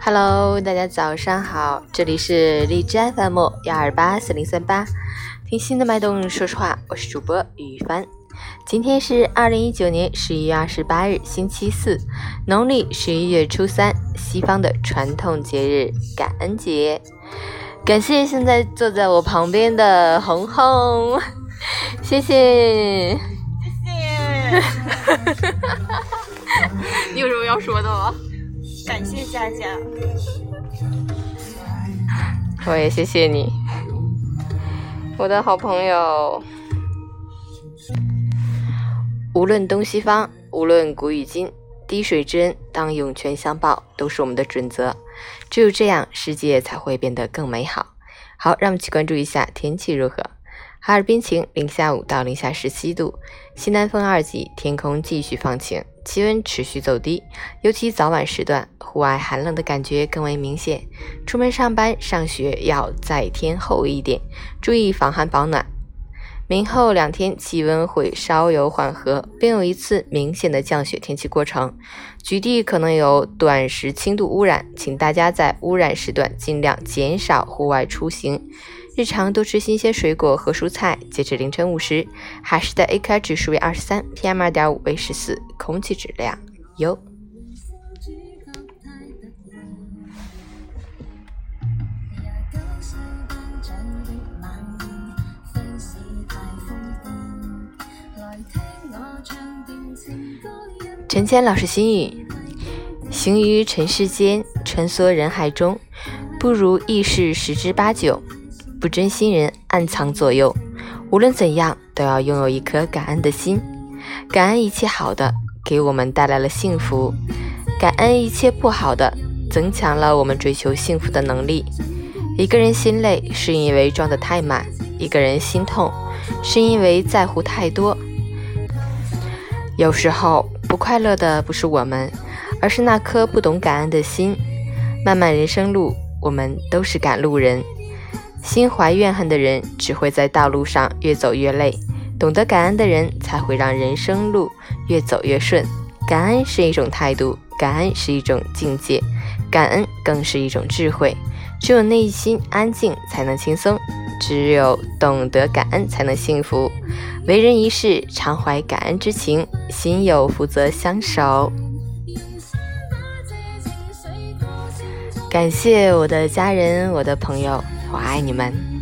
Hello，大家早上好，这里是荔枝 FM 幺二八四零三八，听心的脉动，说实话，我是主播雨帆。今天是二零一九年十一月二十八日，星期四，农历十一月初三，西方的传统节日感恩节。感谢现在坐在我旁边的红红，谢谢，你有什么要说的吗？感谢佳佳，我也谢谢你，我的好朋友。无论东西方，无论古与今，滴水之恩当涌泉相报，都是我们的准则。只有这样，世界才会变得更美好。好，让我们去关注一下天气如何。哈尔滨晴，零下五到零下十七度，西南风二级，天空继续放晴，气温持续走低，尤其早晚时段，户外寒冷的感觉更为明显。出门上班、上学要再添厚一点，注意防寒保暖。明后两天气温会稍有缓和，并有一次明显的降雪天气过程，局地可能有短时轻度污染，请大家在污染时段尽量减少户外出行，日常多吃新鲜水果和蔬菜。截至凌晨五时，海市的 AQI 指数为二十三，PM 二点五为十四，空气质量优。陈谦老师心语：行于尘世间，穿梭人海中，不如意事十之八九，不真心人暗藏左右。无论怎样，都要拥有一颗感恩的心，感恩一切好的，给我们带来了幸福；感恩一切不好的，增强了我们追求幸福的能力。一个人心累，是因为装得太满；一个人心痛，是因为在乎太多。有时候。不快乐的不是我们，而是那颗不懂感恩的心。漫漫人生路，我们都是赶路人。心怀怨恨的人，只会在道路上越走越累。懂得感恩的人，才会让人生路越走越顺。感恩是一种态度，感恩是一种境界，感恩更是一种智慧。只有内心安静，才能轻松；只有懂得感恩，才能幸福。为人一世，常怀感恩之情，心有福则相守。感谢我的家人，我的朋友，我爱你们。